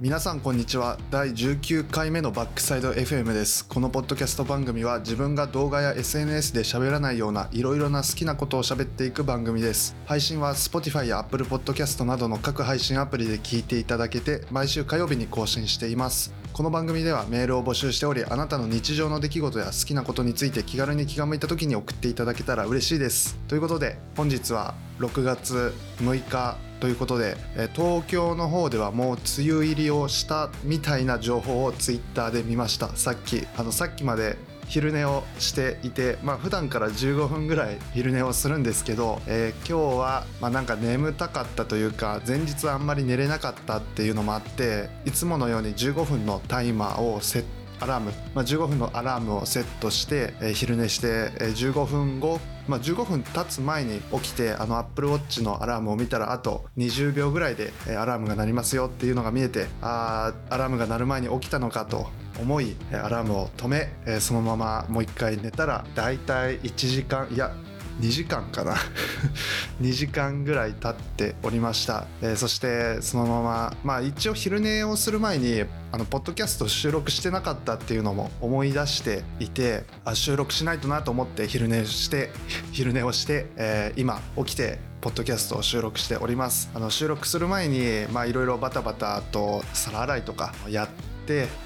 皆さんこんにちは。第19回目のバックサイド FM です。このポッドキャスト番組は自分が動画や SNS で喋らないようないろいろな好きなことを喋っていく番組です。配信は Spotify や Apple Podcast などの各配信アプリで聞いていただけて毎週火曜日に更新しています。この番組ではメールを募集しておりあなたの日常の出来事や好きなことについて気軽に気が向いた時に送っていただけたら嬉しいです。ということで本日は6月6日ということで東京の方ではもう梅雨入りをしたみたいな情報をツイッターで見ました。さっきあのさっきまで昼寝をしていてまあ普段から15分ぐらい昼寝をするんですけど、えー、今日はまあなんか眠たかったというか前日あんまり寝れなかったっていうのもあっていつものように15分のタイマーをセットアラーム、まあ、15分のアラームをセットして、えー、昼寝して、えー、15分後、まあ、15分経つ前に起きてあの Apple Watch のアラームを見たらあと20秒ぐらいで、えー、アラームが鳴りますよっていうのが見えてあアラームが鳴る前に起きたのかと思いアラームを止め、そのままもう一回寝たらだいたい1時間いや2時間かな。2時間ぐらい経っておりました、えー、そしてそのまままあ一応昼寝をする前にあのポッドキャスト収録してなかったっていうのも思い出していてあ収録しないとなと思って昼寝して 昼寝をして、えー、今起きてポッドキャストを収録しております。あの収録する前にいろいろバタバタと皿洗いとかやって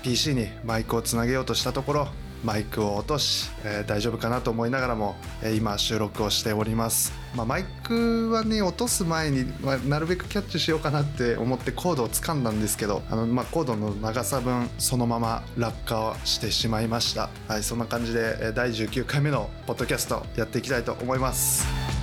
PC にマイクをつなげようとしたところマイクを落とし、えー、大丈夫かなと思いながらも、えー、今収録をしております、まあ、マイクはね落とす前に、まあ、なるべくキャッチしようかなって思ってコードを掴んだんですけどあの、まあ、コードの長さ分そのまま落下してしまいました。はいそんな感じで第19回目のポッドキャストやっていきたいと思います。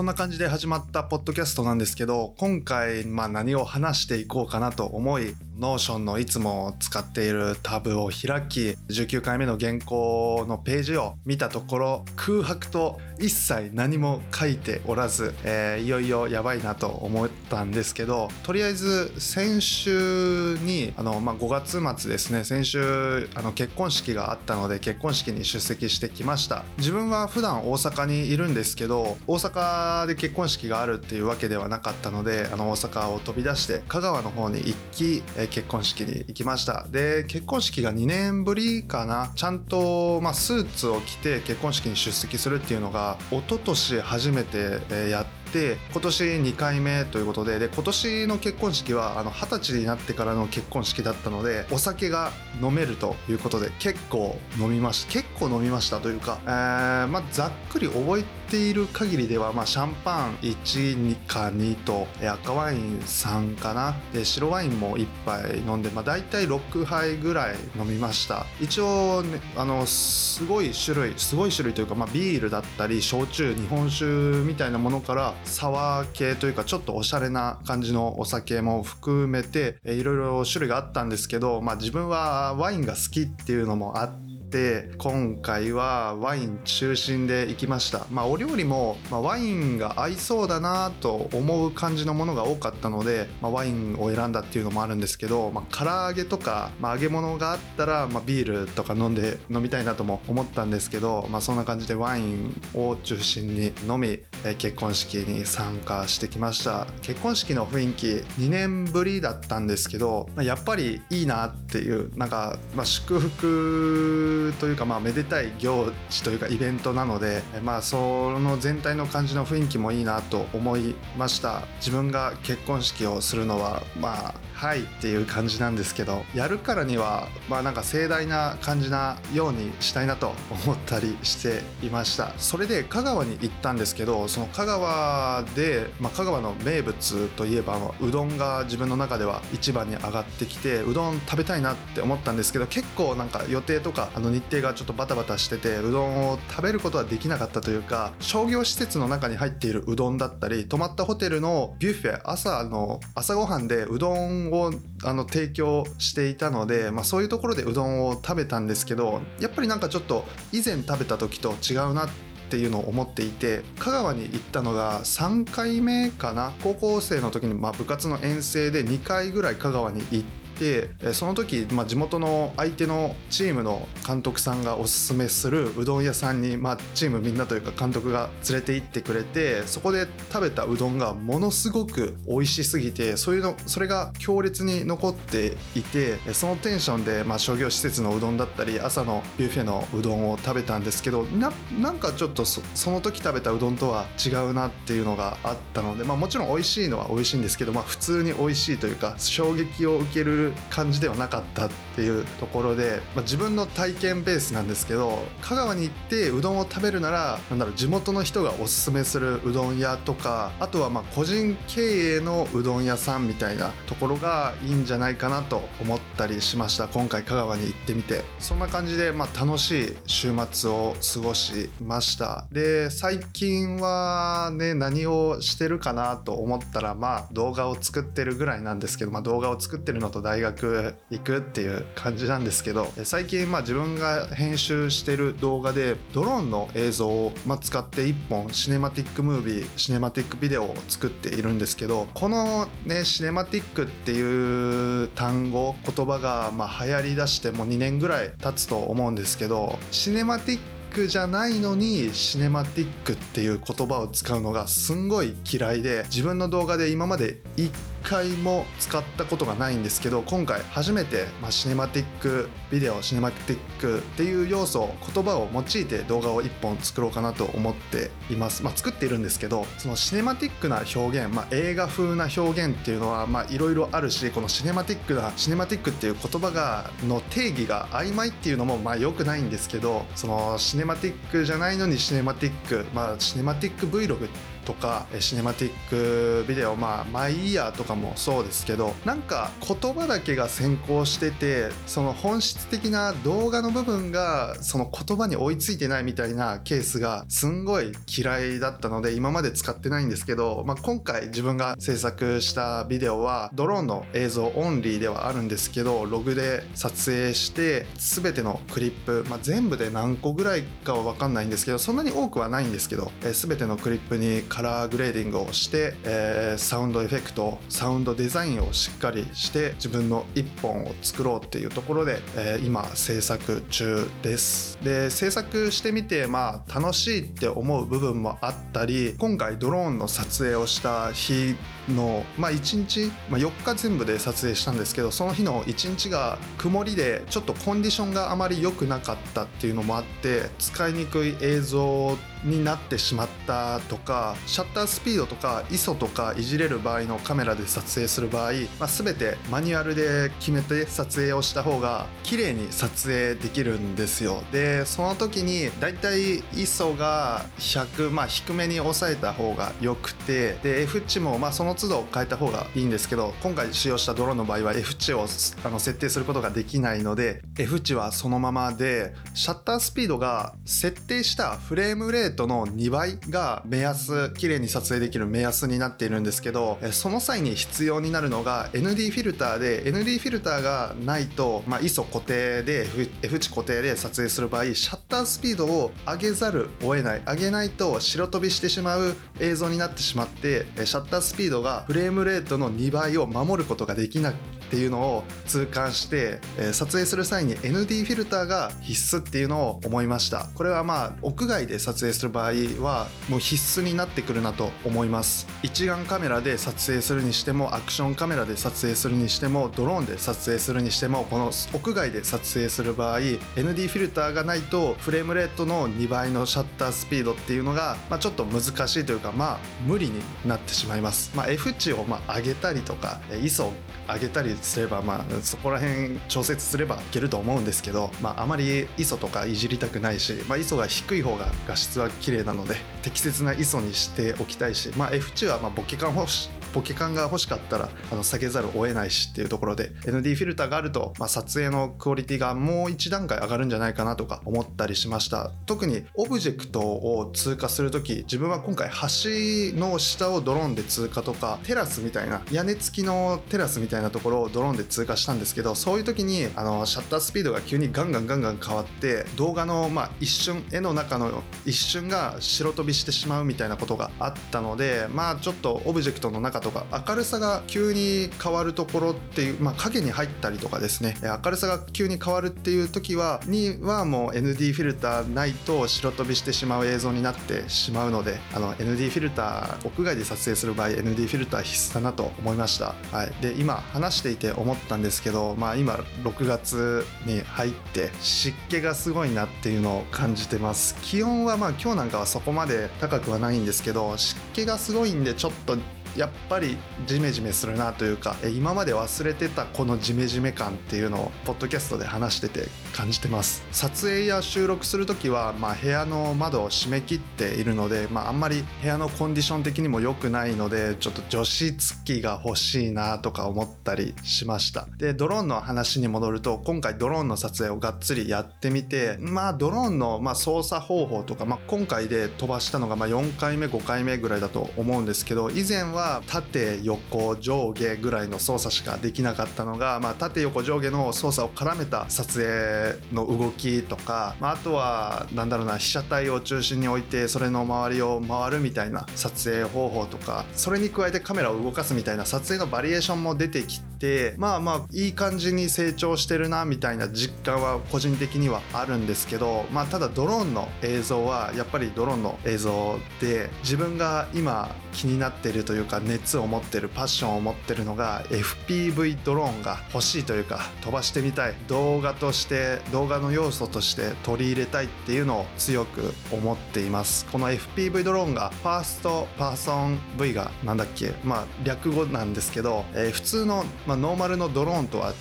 そんな感じで始まったポッドキャストなんですけど、今回、まあ何を話していこうかなと思い、 Notion のいつも使っているタブを開き、19回目の原稿のページを見たところ、空白と一切何も書いておらず、えー、いよいよやばいなと思ったんですけど、とりあえず先週に、あの、まあ、5月末ですね、先週、あの、結婚式があったので、結婚式に出席してきました。自分は普段大阪にいるんですけど、大阪で結婚式があるっていうわけではなかったので、あの、大阪を飛び出して、香川の方に行き、え結婚式に行きました。で結婚式が2年ぶりかな。ちゃんと、まあ、スーツを着て結婚式に出席するっていうのが一昨年初めてやってっ今年2回目ということでで今年の結婚式はあの20歳になってからの結婚式だったのでお酒が飲めるということで結構飲みました。結構飲みましたというか、えー、まあ、ざっくり覚えている限りでは、まあ、シャンパン1か2と赤ワイン3かな。で白ワインも1杯飲んで、まあ、大体6杯ぐらい飲みました。一応、ね、あのすごい種類すごい種類というか、まあ、ビールだったり焼酎日本酒みたいなものからサワー系というかちょっとおしゃれな感じのお酒も含めていろいろ種類があったんですけど、まあ、自分はワインが好きっていうのもあってって今回はワイン中心で行きました。まあお料理も、まあ、ワインが合いそうだなと思う感じのものが多かったので、まあ、ワインを選んだっていうのもあるんですけど、まあ、唐揚げとか、まあ、揚げ物があったら、まあ、ビールとか飲んで飲みたいなとも思ったんですけど、まあ、そんな感じでワインを中心に飲み結婚式に参加してきました。結婚式の雰囲気2年ぶりだったんですけどまやっぱりいいなっていうなんか、まあ、祝福というか、まあ、めでたい行事というかイベントなので、まあ、その全体の感じの雰囲気もいいなと思いました。自分が結婚式をするのはまあはいっていう感じなんですけどやるからにはまあなんか盛大な感じなようにしたいなと思ったりしていました。それで香川に行ったんですけどその香川で、まあ、香川の名物といえばうどんが自分の中では一番に上がってきてうどん食べたいなって思ったんですけど結構なんか予定とかあの日程がちょっとバタバタしててうどんを食べることはできなかったというか商業施設の中に入っているうどんだったり泊まったホテルのビュッフェ朝の朝ごはんでうどんをあの提供していたので、まあ、そういうところでうどんを食べたんですけどやっぱりなんかちょっと以前食べた時と違うなっていうのを思っていて香川に行ったのが3回目かな？高校生の時にま部活の遠征で2回ぐらい香川に行っててその時、まあ、地元の相手のチームの監督さんがおすすめするうどん屋さんに、まあ、チームみんなというか監督が連れて行ってくれてそこで食べたうどんがものすごく美味しすぎてそういうのそれが強烈に残っていてそのテンションで、まあ、商業施設のうどんだったり朝のビュッフェのうどんを食べたんですけどななんかちょっとその時食べたうどんとは違うなっていうのがあったので、まあ、もちろん美味しいのは美味しいんですけど、まあ、普通に美味しいというか衝撃を受ける感じではなかったっていうところで、まあ、自分の体験ベースなんですけど香川に行ってうどんを食べるならなんだろう地元の人がおすすめするうどん屋とかあとはまあ個人経営のうどん屋さんみたいなところがいいんじゃないかなと思ったりしました。今回香川に行ってみて。そんな感じでまあ楽しい週末を過ごしました。で最近はね何をしてるかなと思ったらまあ動画を作ってるぐらいなんですけど、まあ、動画を作ってるのと大学行くっていう感じなんですけど最近まあ自分が編集してる動画でドローンの映像をま使って1本シネマティックムービーシネマティックビデオを作っているんですけどこのねシネマティックっていう単語言葉がまあ流行りだしてもう2年ぐらい経つと思うんですけどシネマティックじゃないのにシネマティックっていう言葉を使うのがすんごい嫌いで自分の動画で今まで1回も使ったことがないんですけど今回初めて、まあ、シネマティックビデオシネマティックっていう要素言葉を用いて動画を1本作ろうかなと思っています、まあ、作っているんですけどそのシネマティックな表現、まあ、映画風な表現っていうのはいろいろあるしこのシネマティックなシネマティックっていう言葉がの定義が曖昧っていうのもまあ良くないんですけどそのシネマティックじゃないのにシネマティックまあシネマティック Vlog ってとかシネマティックビデオまあマイイヤーとかもそうですけどなんか言葉だけが先行しててその本質的な動画の部分がその言葉に追いついてないみたいなケースがすんごい嫌いだったので今まで使ってないんですけど、まあ、今回自分が制作したビデオはドローンの映像オンリーではあるんですけどログで撮影して全てのクリップ、まあ、全部で何個ぐらいかは分かんないんですけどそんなに多くはないんですけど、え全てのクリップにカラーグレーディングをして、えー、サウンドエフェクトサウンドデザインをしっかりして自分の一本を作ろうっていうところで、えー、今制作中です。で制作してみてまあ楽しいって思う部分もあったり今回ドローンの撮影をした日の、まあ、1日、まあ、4日全部で撮影したんですけどその日の1日が曇りでちょっとコンディションがあまり良くなかったっていうのもあって使いにくい映像になってしまったとかシャッタースピードとか ISO とかいじれる場合のカメラで撮影する場合、まあ、全てマニュアルで決めて撮影をした方が綺麗に撮影できるんですよ。でその時にだいたい ISO が100まあ低めに抑えた方が良くてで F 値もまあその都度変えた方がいいんですけど今回使用したドローンの場合は F 値をあの設定することができないので F 値はそのままでシャッタースピードが設定したフレームレートの2倍が目安綺麗に撮影できる目安になっているんですけどその際に必要になるのが ND フィルターで ND フィルターがないと、まあ、ISO 固定で F, 値固定で撮影する場合シャッタースピードを上げざるを得ない。上げないと白飛びしてしまう映像になってしまってシャッタースピードがフレームレートの2倍を守ることができないっていうのを痛感して、撮影する際に ND フィルターが必須っていうのを思いました。これはまあ屋外で撮影する場合はもう必須になってくるなと思います。一眼カメラで撮影するにしてもアクションカメラで撮影するにしてもドローンで撮影するにしてもこの屋外で撮影する場合 ND フィルターがないとフレームレートの2倍のシャッタースピードっていうのが、まあ、ちょっと難しいというかまあ無理になってしまいます、まあ、F 値をまあ上げたりとか ISO を上げたりすればまあそこら辺調節すればいけると思うんですけど、まあ、あまり ISO とかいじりたくないし、まあ、ISO が低い方が画質は綺麗なので適切な ISO にしておきたいし、まあ、F 値はまボケ感方式ポケカンが欲しかったらあの下げざるを得ないしっていうところで ND フィルターがあると、まあ、撮影のクオリティがもう一段階上がるんじゃないかなとか思ったりしました。特にオブジェクトを通過する時自分は今回橋の下をドローンで通過とかテラスみたいな屋根付きのテラスみたいなところをドローンで通過したんですけどそういう時にあのシャッタースピードが急にガンガンガンガン変わって動画の、まあ、一瞬絵の中の一瞬が白飛びしてしまうみたいなことがあったのでまあちょっとオブジェクトの中とか明るさが急に変わるところっていう、まあ、影に入ったりとかですね。明るさが急に変わるっていう時はにはもう ND フィルターないと白飛びしてしまう映像になってしまうのであの ND フィルター屋外で撮影する場合 ND フィルター必須だなと思いました、はい、で今話していて思ったんですけど、まあ、今6月に入って湿気がすごいなっていうのを感じてます。気温はまあ今日なんかはそこまで高くはないんですけど湿気がすごいんでちょっとやっぱりジメジメするなというか今まで忘れてたこのジメジメ感っていうのをポッドキャストで話してて感じてます。撮影や収録する時は、まあ、部屋の窓を閉め切っているので、まあ、あんまり部屋のコンディション的にも良くないのでちょっと除湿機が欲しいなとか思ったりしました。でドローンの話に戻ると今回ドローンの撮影をがっつりやってみてまあドローンのま操作方法とか、まあ、今回で飛ばしたのがま4回目5回目ぐらいだと思うんですけど以前はは縦横上下ぐらいの操作しかできなかったのが、まあ、縦横上下の操作を絡めた撮影の動きとか、まあ、あとはなんだろうな被写体を中心に置いてそれの周りを回るみたいな撮影方法とかそれに加えてカメラを動かすみたいな撮影のバリエーションも出てきてまあまあいい感じに成長してるなみたいな実感は個人的にはあるんですけど、まあ、ただドローンの映像はやっぱりドローンの映像で自分が今気になってるというかか熱を持ってるパッションを持ってるのが FPV ドローンが欲しいというか飛ばしてみたい。動画として動画の要素として取り入れたいっていうのを強く思っています。この FPV ドローンがファーストパーソン V がなんだっけ？まあ略語なんですけど、えー、普通の、まあ、ノーマルのドローンとは違っ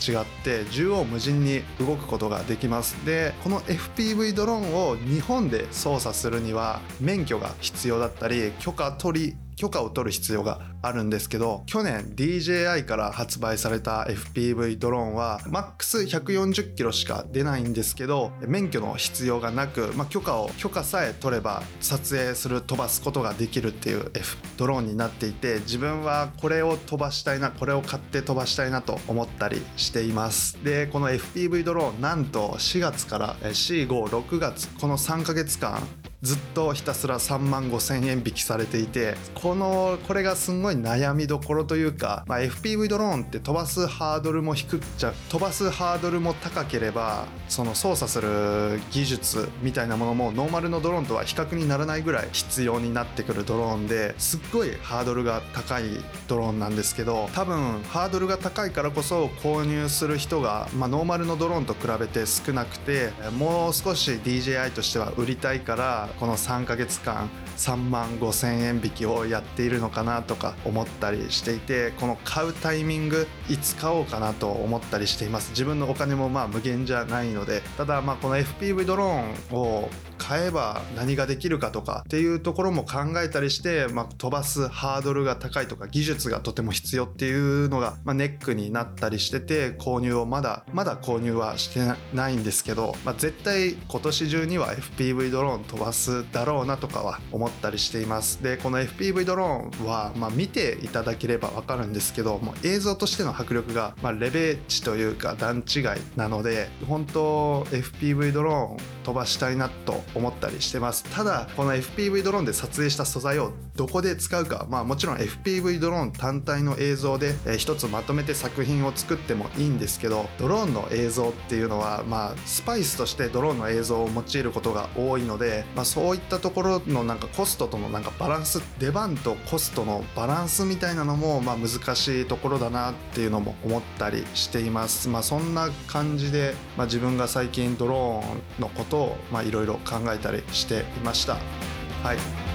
て縦横無尽に動くことができます。でこの FPV ドローンを日本で操作するには免許が必要だったり許可取り許可を取る必要があるんですけど去年 DJI から発売された FPV ドローンはマックス140キロしか出ないんですけど免許の必要がなく、まあ、許可を許可さえ取れば撮影する飛ばすことができるっていう F ドローンになっていて自分はこれを飛ばしたいなこれを買って飛ばしたいなと思ったりしています。でこの FPV ドローンなんと4月から456月この3ヶ月間ずっとひたすら3万5千円引きされていてこのこれがすごい悩みどころというか、まあ、FPV ドローンって飛ばすハードルも低くちゃ飛ばすハードルも高ければその操作する技術みたいなものもノーマルのドローンとは比較にならないぐらい必要になってくるドローンですっごいハードルが高いドローンなんですけど多分ハードルが高いからこそ購入する人が、まあ、ノーマルのドローンと比べて少なくてもう少し DJI としては売りたいからこの3ヶ月間3万5千円引きをやっているのかなとか思ったりしていてこの買うタイミングいつ買おうかなと思ったりしています。自分のお金もまあ無限じゃないのでただまあこの FPV ドローンを買えば何ができるかとかっていうところも考えたりして、まあ、飛ばすハードルが高いとか技術がとても必要っていうのが、まあ、ネックになったりしてて購入をまだまだ購入はしてないんですけど、まあ、絶対今年中には FPV ドローン飛ばすだろうなとかは思っったりしています。でこの FPV ドローンは、まあ、見ていただければ分かるんですけども映像としての迫力が、まあ、レベチというか段違いなので本当 FPV ドローン飛ばしたいなと思ったりしてます。ただこの FPV ドローンで撮影した素材をどこで使うかまあもちろん FPV ドローン単体の映像で、えー、一つまとめて作品を作ってもいいんですけどドローンの映像っていうのはまあスパイスとしてドローンの映像を用いることが多いので、まあ、そういったところのなんかコストとのなんかバランス出番とコストのバランスみたいなのもまあ難しいところだなっていうのも思ったりしていますまあそんな感じで、まあ、自分が最近ドローンのことをいろいろ考えたりしていました。はい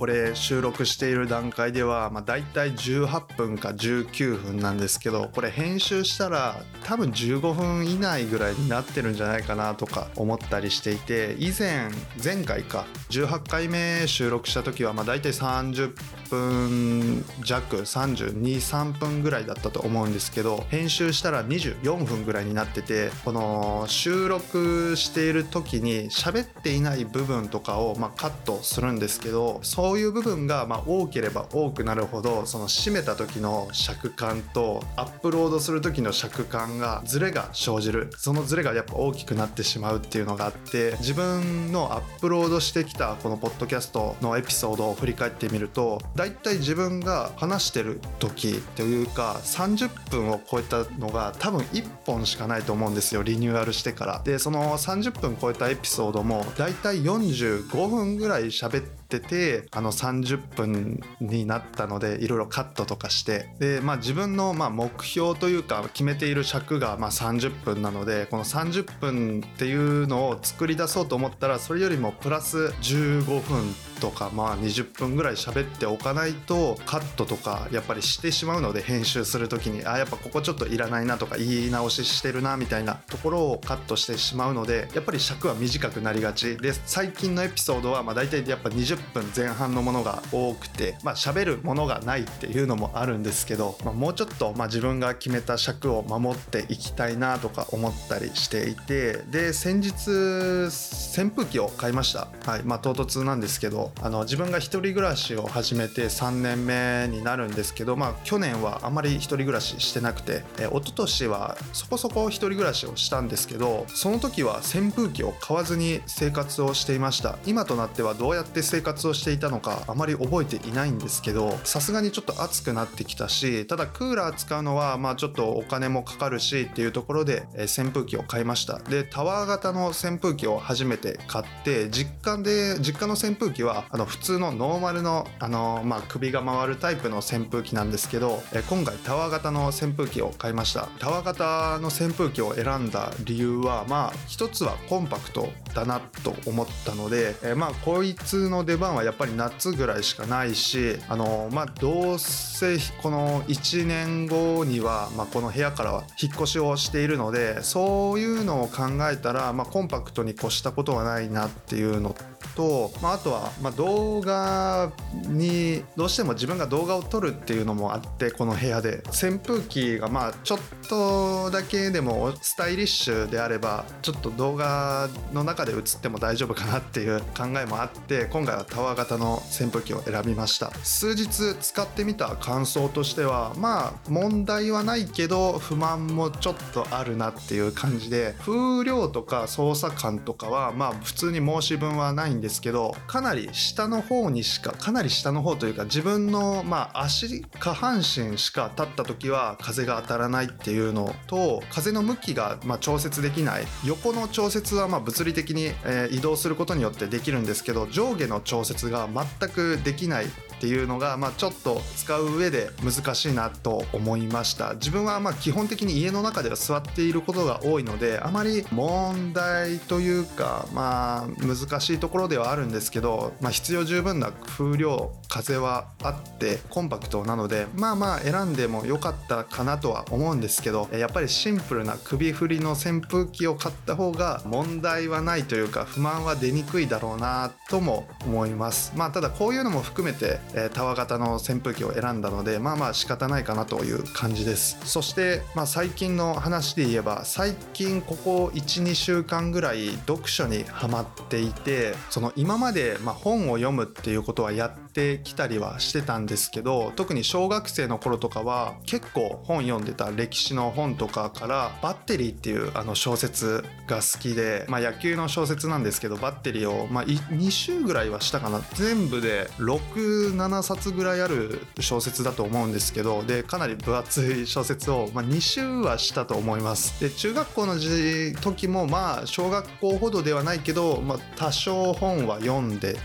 これ収録している段階では、まあ、大体18分か19分なんですけどこれ編集したら多分15分以内ぐらいになってるんじゃないかなとか思ったりしていて以前前回か18回目収録した時はまあ大体30分弱323分ぐらいだったと思うんですけど編集したら24分ぐらいになっててこの収録している時に喋っていない部分とかをまカットするんですけどそうういう部分がま多ければ多くなるほどその締めた時の尺感とアップロードする時の尺感がズレが生じる。そのズレがやっぱ大きくなってしまうっていうのがあって自分のアップロードしてきたこのポッドキャストのエピソードを振り返ってみると大体自分が話してる時というか30分を超えたのが多分1本しかないと思うんですよリニューアルしてから。でその30分超えたエピソードも大体45分ぐらい喋ってっててあの30分になったのでいろいろカットとかしてで、まあ、自分のま目標というか決めている尺がま30分なのでこの30分っていうのを作り出そうと思ったらそれよりもプラス15分とかまあ20分ぐらい喋っておかないとカットとかやっぱりしてしまうので編集する時にあやっぱここちょっといらないなとか言い直ししてるなみたいなところをカットしてしまうのでやっぱり尺は短くなりがち。で最近のエピソードはまあ大体やっぱ20分前半のものが多くてまあ喋るものがないっていうのもあるんですけど、まあ、もうちょっとまあ自分が決めた尺を守っていきたいなとか思ったりしていてで先日扇風機を買いました、はい。まあ、唐突なんですけどあの自分が1人暮らしを始めて3年目になるんですけど、まあ、去年はあまり1人暮らししてなくてえ一昨年はそこそこ1人暮らしをしたんですけどその時は扇風機を買わずに生活をしていました。今となってはどうやって生活をしていたのかあまり覚えていないんですけどさすがにちょっと暑くなってきたしただクーラー使うのはまあちょっとお金もかかるしっていうところで、え扇風機を買いました。でタワー型の扇風機を初めて買って実家で実家の扇風機はあの普通のノーマルのあの、まあ、首が回るタイプの扇風機なんですけど、え今回タワー型の扇風機を買いました。タワー型の扇風機を選んだ理由はまあ一つはコンパクトだなと思ったので、えまあこいつの出番はやっぱり夏ぐらいしかないしあのまあどうせこの1年後には、まあ、この部屋からは引っ越しをしているのでそういうのを考えたら、まあ、コンパクトに越したことはないなっていうのと、まあ、あとは、まあ、動画にどうしても自分が動画を撮るっていうのもあってこの部屋で。扇風機がまあちょっとだけでもスタイリッシュであればちょっと動画の中で映っても大丈夫かなっていう考えもあって今回はタワー型の扇風機を選びました。数日使ってみた感想としてはまあ問題はないけど不満もちょっとあるなっていう感じで風量とか操作感とかはまあ普通に申し分はないんですですけどかなり下の方にしかかなり下の方というか自分のまあ足下半身しか立った時は風が当たらないっていうのと風の向きがま調節できない。横の調節はま物理的に、移動することによってできるんですけど上下の調節が全くできないっていうのが、まあ、ちょっと使う上で難しいなと思いました。自分はまあ基本的に家の中では座っていることが多いのであまり問題というかまあ難しいところではあるんですけど、まあ、必要十分な風量風はあってコンパクトなのでまあまあ選んでも良かったかなとは思うんですけどやっぱりシンプルな首振りの扇風機を買った方が問題はないというか不満は出にくいだろうなとも思います。まあただこういうのも含めてえタワー型の扇風機を選んだのでまあまあ仕方ないかなという感じです。そして、まあ、最近の話で言えば最近ここ12週間ぐらい読書にハマっていてその今まで、ま本を読むっていうことはやっててきたりはしてたんですけど特に小学生の頃とかは結構本読んでた歴史の本とかから「バッテリー」っていうあの小説が好きで、まあ、野球の小説なんですけどバッテリーを、まあ、2週ぐらいはしたかな。全部で6 7冊ぐらいある小説だと思うんですけどでかなり分厚い小説を、まあ、2週はしたと思います。で中学校の時もまあ小学校ほどではないけど、まあ、多少本は読んで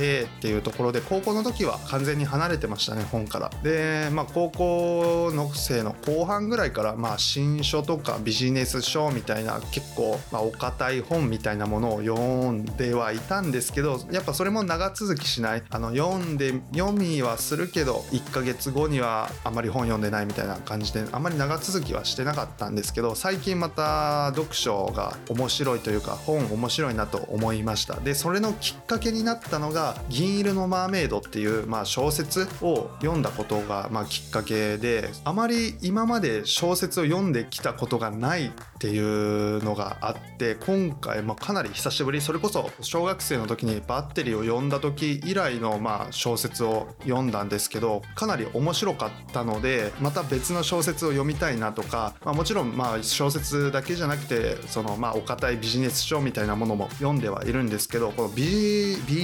てっていうところで高校の時は完全に離れてましたね本から。でまあ高校の生の後半ぐらいからまあ新書とかビジネス書みたいな結構まあお堅い本みたいなものを読んではいたんですけどやっぱそれも長続きしない。あの読んで読みはするけど1ヶ月後にはあまり本読んでないみたいな感じであまり長続きはしてなかったんですけど最近また読書が面白いというか本面白いなと思いました。でそれのきっかけになったのが「銀色のマーメイド」っていう、まあ、小説を読んだことが、まあ、きっかけであまり今まで小説を読んできたことがないっていうのがあって今回、まあ、かなり久しぶりそれこそ小学生の時にバッテリーを読んだ時以来の、まあ、小説を読んだんですけどかなり面白かったのでまた別の小説を読みたいなとか、まあ、もちろんまあ小説だけじゃなくてそのまあお堅いビジネス書みたいなものも読んではいるんですけどこのビ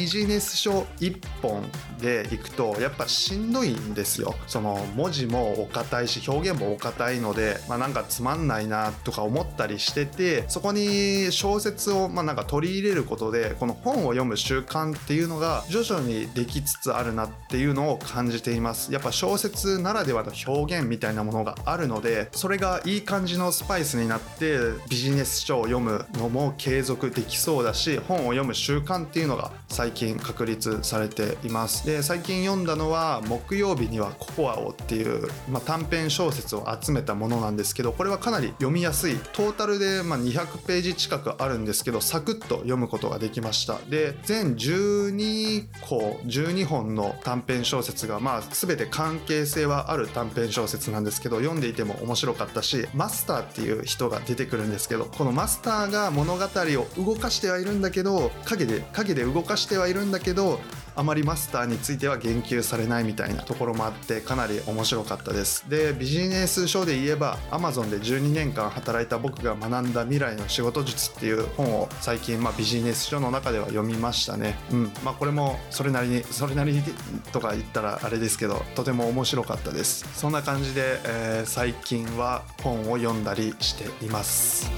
ジネス書1本でいくとやっぱしんどいんですよ。その文字もお堅いし表現もお堅いので、まあ、なんかつまんないなとか思ってったりしててそこに小説をまあなんか取り入れることでこの本を読む習慣っていうのが徐々にできつつあるなっていうのを感じています。やっぱ小説ならではの表現みたいなものがあるのでそれがいい感じのスパイスになってビジネス書を読むのも継続できそうだし本を読む習慣っていうのが最近確立されています。で最近読んだのは「木曜日にはココアを」っていう、まあ、短編小説を集めたものなんですけどこれはかなり読みやすい。トータルでま200ページ近くあるんですけどサクッと読むことができました。で全12個12本の短編小説がまあ全て関係性はある短編小説なんですけど読んでいても面白かったしマスターっていう人が出てくるんですけどこのマスターが物語を動かしてはいるんだけど影で影で動かしてはいるんだけどあまりマスターについては言及されないみたいなところもあってかなり面白かったです。でビジネス書で言えば Amazon で12年間働いた僕が学んだ未来の仕事術っていう本を最近、まあ、ビジネス書の中では読みましたね。うん。まあこれもそれなりにそれなりにとか言ったらあれですけどとても面白かったです。そんな感じで、えー、最近は本を読んだりしています。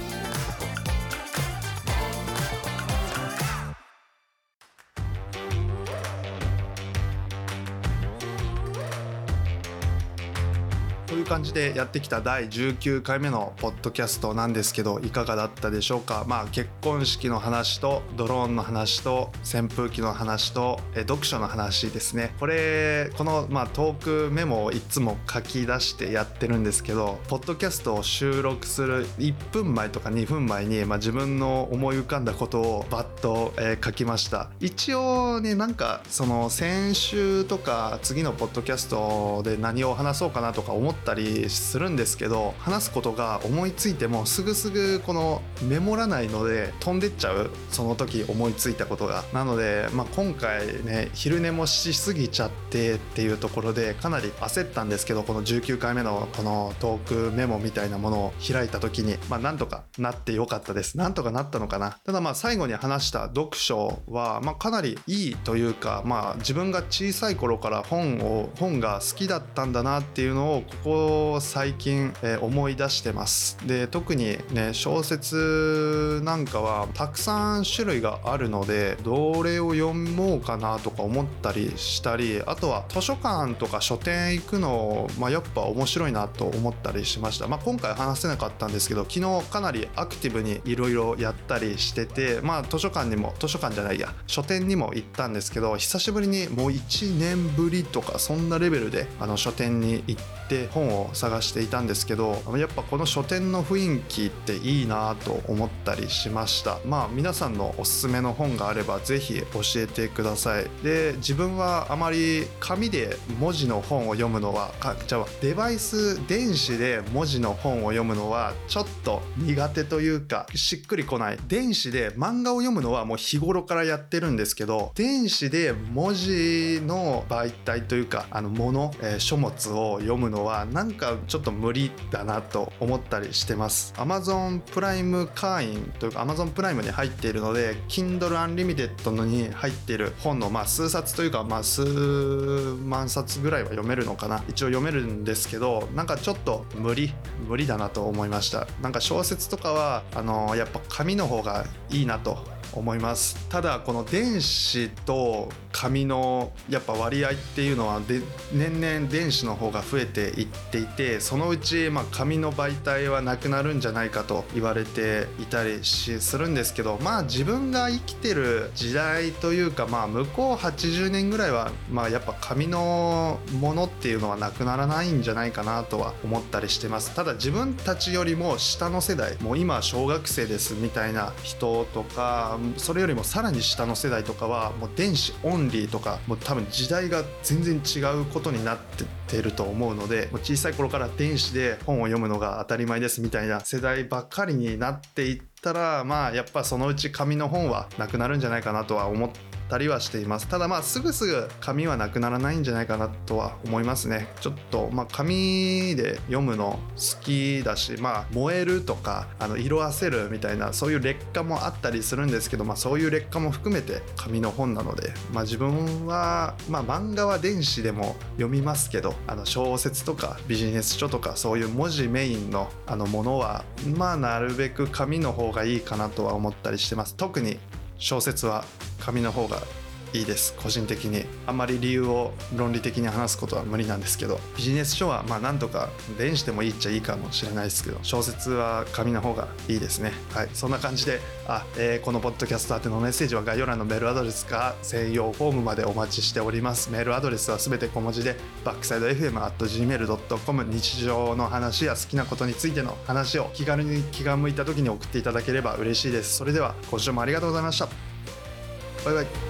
感じでやってきた第19回目のポッドキャストなんですけどいかがだったでしょうか？まあ結婚式の話とドローンの話と扇風機の話とえ読書の話ですね。これこのまあトークメモをいつも書き出してやってるんですけどポッドキャストを収録する1分前とか2分前に、まあ、自分の思い浮かんだことをバッと、えー、書きました。一応ねなんかその先週とか次のポッドキャストで何を話そうかなとか思ったりりするんですけど話すことが思いついてもすぐすぐこのメモらないので飛んでっちゃうその時思いついたことが。なので、まあ、今回ね昼寝もしすぎちゃってっていうところでかなり焦ったんですけどこの19回目のこのトークメモみたいなものを開いた時にまあなんとかなってよかったです。なんとかなったのかな。ただまあ最後に話した読書は、まあ、かなりいいというかまあ自分が小さい頃から本を本が好きだったんだなっていうのをここ最近、え、思い出してます。で特にね小説なんかはたくさん種類があるのでどれを読もうかなとか思ったりしたりあとは図書館とか書店行くの、まあ、やっぱ面白いなと思ったりしました、まあ、今回話せなかったんですけど昨日かなりアクティブにいろいろやったりしててまあ図書館にも図書館じゃないや書店にも行ったんですけど久しぶりにもう1年ぶりとかそんなレベルであの書店に行って本を探していたんですけどやっぱこの書店の雰囲気っていいなと思ったりしました。まあ皆さんのおすすめの本があれば是非教えてください。で自分はあまり紙で文字の本を読むのはじゃあデバイス電子で文字の本を読むのはちょっと苦手というかしっくりこない。電子で漫画を読むのはもう日頃からやってるんですけど電子で文字の媒体というかあのもの、えー、書物を読むのはなんかちょっと無理だなと思ったりしてます。Amazon プライム会員というか Amazon プライムに入っているので Kindle Unlimited のに入っている本のまあ数冊というかまあ数万冊ぐらいは読めるのかな。一応読めるんですけどなんかちょっと無理無理だなと思いました。なんか小説とかはあのやっぱ紙の方がいいなと思います。ただこの電子と紙のやっぱ割合っていうのはで年々電子の方が増えていっていてそのうちまあ紙の媒体はなくなるんじゃないかと言われていたりしするんですけどまあ自分が生きてる時代というかまあ向こう80年ぐらいはまあやっぱ紙のものっていうのはなくならないんじゃないかなとは思ったりしてます。ただ自分たちよりも下の世代もう今小学生ですみたいな人とかそれよりもさらに下の世代とかはもう電子オンリーとかもう多分時代が全然違うことになっててると思うのでもう小さい頃から電子で本を読むのが当たり前ですみたいな世代ばっかりになっていったらまあやっぱそのうち紙の本はなくなるんじゃないかなとは思ってたりはしています。ただまあすぐすぐ紙はなくならないんじゃないかなとは思いますね。ちょっとまあ紙で読むの好きだしまあ燃えるとかあの色あせるみたいなそういう劣化もあったりするんですけどまあそういう劣化も含めて紙の本なのでまあ自分はまあ漫画は電子でも読みますけどあの小説とかビジネス書とかそういう文字メインのあのものはまあなるべく紙の方がいいかなとは思ったりしてます。特に小説は紙の方がいいです。個人的に。あんまり理由を論理的に話すことは無理なんですけどビジネス書はまあなんとか電子でもいいっちゃいいかもしれないですけど小説は紙の方がいいですね。はい。そんな感じであ、えー、このポッドキャスト宛てのメッセージは概要欄のメールアドレスか専用フォームまでお待ちしております。メールアドレスはすべて小文字でバックサイド FM.gmail.com 日常の話や好きなことについての話を気軽に気が向いた時に送っていただければ嬉しいです。それでは今週もありがとうございました。バイバイ。